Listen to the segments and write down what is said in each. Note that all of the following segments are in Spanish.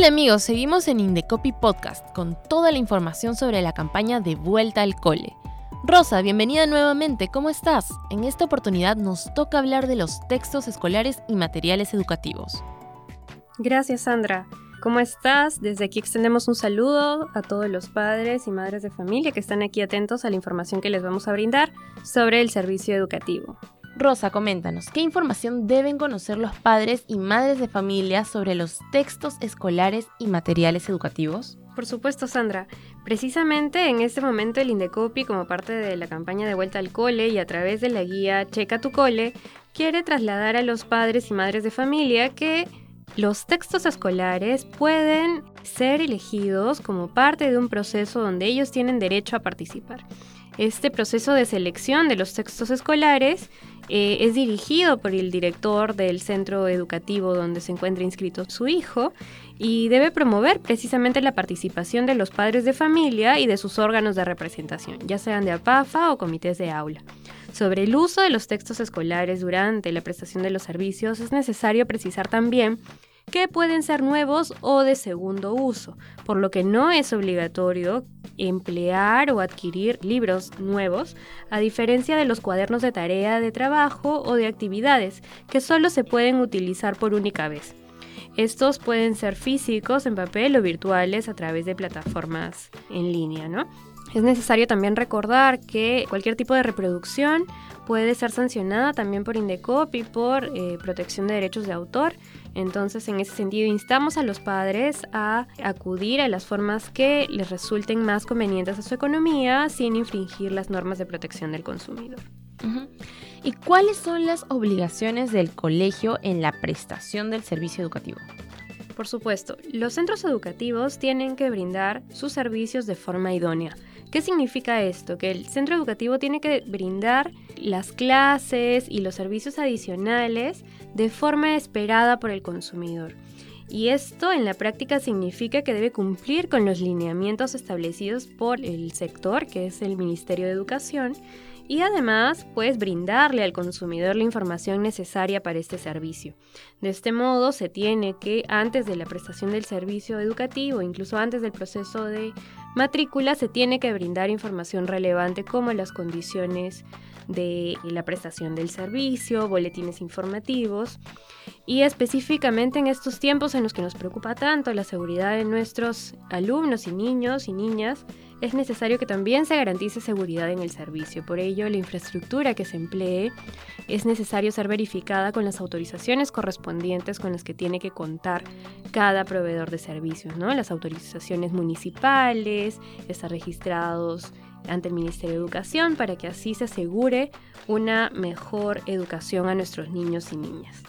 Hola amigos, seguimos en Indecopy Podcast con toda la información sobre la campaña de vuelta al cole. Rosa, bienvenida nuevamente, ¿cómo estás? En esta oportunidad nos toca hablar de los textos escolares y materiales educativos. Gracias Sandra. ¿Cómo estás? Desde aquí extendemos un saludo a todos los padres y madres de familia que están aquí atentos a la información que les vamos a brindar sobre el servicio educativo. Rosa, coméntanos, ¿qué información deben conocer los padres y madres de familia sobre los textos escolares y materiales educativos? Por supuesto, Sandra. Precisamente en este momento el Indecopi, como parte de la campaña de vuelta al cole y a través de la guía Checa tu cole, quiere trasladar a los padres y madres de familia que los textos escolares pueden ser elegidos como parte de un proceso donde ellos tienen derecho a participar. Este proceso de selección de los textos escolares eh, es dirigido por el director del centro educativo donde se encuentra inscrito su hijo y debe promover precisamente la participación de los padres de familia y de sus órganos de representación, ya sean de APAFA o comités de aula. Sobre el uso de los textos escolares durante la prestación de los servicios es necesario precisar también que pueden ser nuevos o de segundo uso, por lo que no es obligatorio emplear o adquirir libros nuevos, a diferencia de los cuadernos de tarea de trabajo o de actividades, que solo se pueden utilizar por única vez. Estos pueden ser físicos en papel o virtuales a través de plataformas en línea, ¿no? Es necesario también recordar que cualquier tipo de reproducción puede ser sancionada también por Indecop y por eh, protección de derechos de autor. Entonces, en ese sentido, instamos a los padres a acudir a las formas que les resulten más convenientes a su economía sin infringir las normas de protección del consumidor. ¿Y cuáles son las obligaciones del colegio en la prestación del servicio educativo? Por supuesto, los centros educativos tienen que brindar sus servicios de forma idónea. ¿Qué significa esto? Que el centro educativo tiene que brindar las clases y los servicios adicionales de forma esperada por el consumidor. Y esto en la práctica significa que debe cumplir con los lineamientos establecidos por el sector, que es el Ministerio de Educación, y además pues brindarle al consumidor la información necesaria para este servicio. De este modo se tiene que antes de la prestación del servicio educativo, incluso antes del proceso de matrícula, se tiene que brindar información relevante como las condiciones de la prestación del servicio, boletines informativos y específicamente en estos tiempos en los que nos preocupa tanto la seguridad de nuestros alumnos y niños y niñas, es necesario que también se garantice seguridad en el servicio. Por ello, la infraestructura que se emplee es necesario ser verificada con las autorizaciones correspondientes con las que tiene que contar cada proveedor de servicios, ¿no? Las autorizaciones municipales, estar registrados ante el Ministerio de Educación para que así se asegure una mejor educación a nuestros niños y niñas.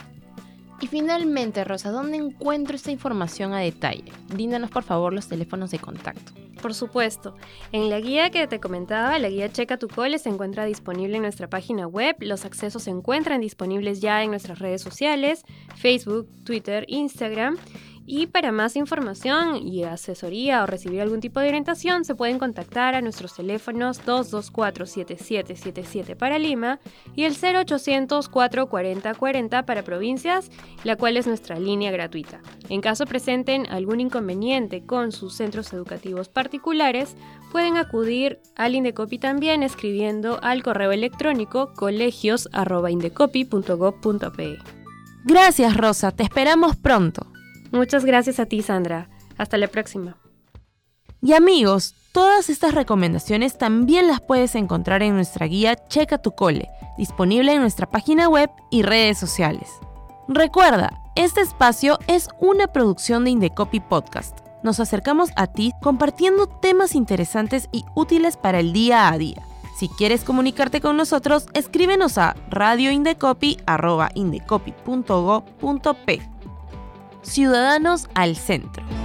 Y finalmente, Rosa, ¿dónde encuentro esta información a detalle? Díndanos por favor los teléfonos de contacto. Por supuesto. En la guía que te comentaba, la guía Checa tu Cole se encuentra disponible en nuestra página web. Los accesos se encuentran disponibles ya en nuestras redes sociales, Facebook, Twitter, Instagram. Y para más información y asesoría o recibir algún tipo de orientación, se pueden contactar a nuestros teléfonos 224-7777 para Lima y el 0800 440 40 para provincias, la cual es nuestra línea gratuita. En caso presenten algún inconveniente con sus centros educativos particulares, pueden acudir al Indecopi también escribiendo al correo electrónico colegios.indecopi.gov.pe. Gracias Rosa, te esperamos pronto. Muchas gracias a ti, Sandra. Hasta la próxima. Y amigos, todas estas recomendaciones también las puedes encontrar en nuestra guía Checa tu Cole, disponible en nuestra página web y redes sociales. Recuerda, este espacio es una producción de Indecopy Podcast. Nos acercamos a ti compartiendo temas interesantes y útiles para el día a día. Si quieres comunicarte con nosotros, escríbenos a radioindecopy.indecopy.go.p. Ciudadanos al Centro.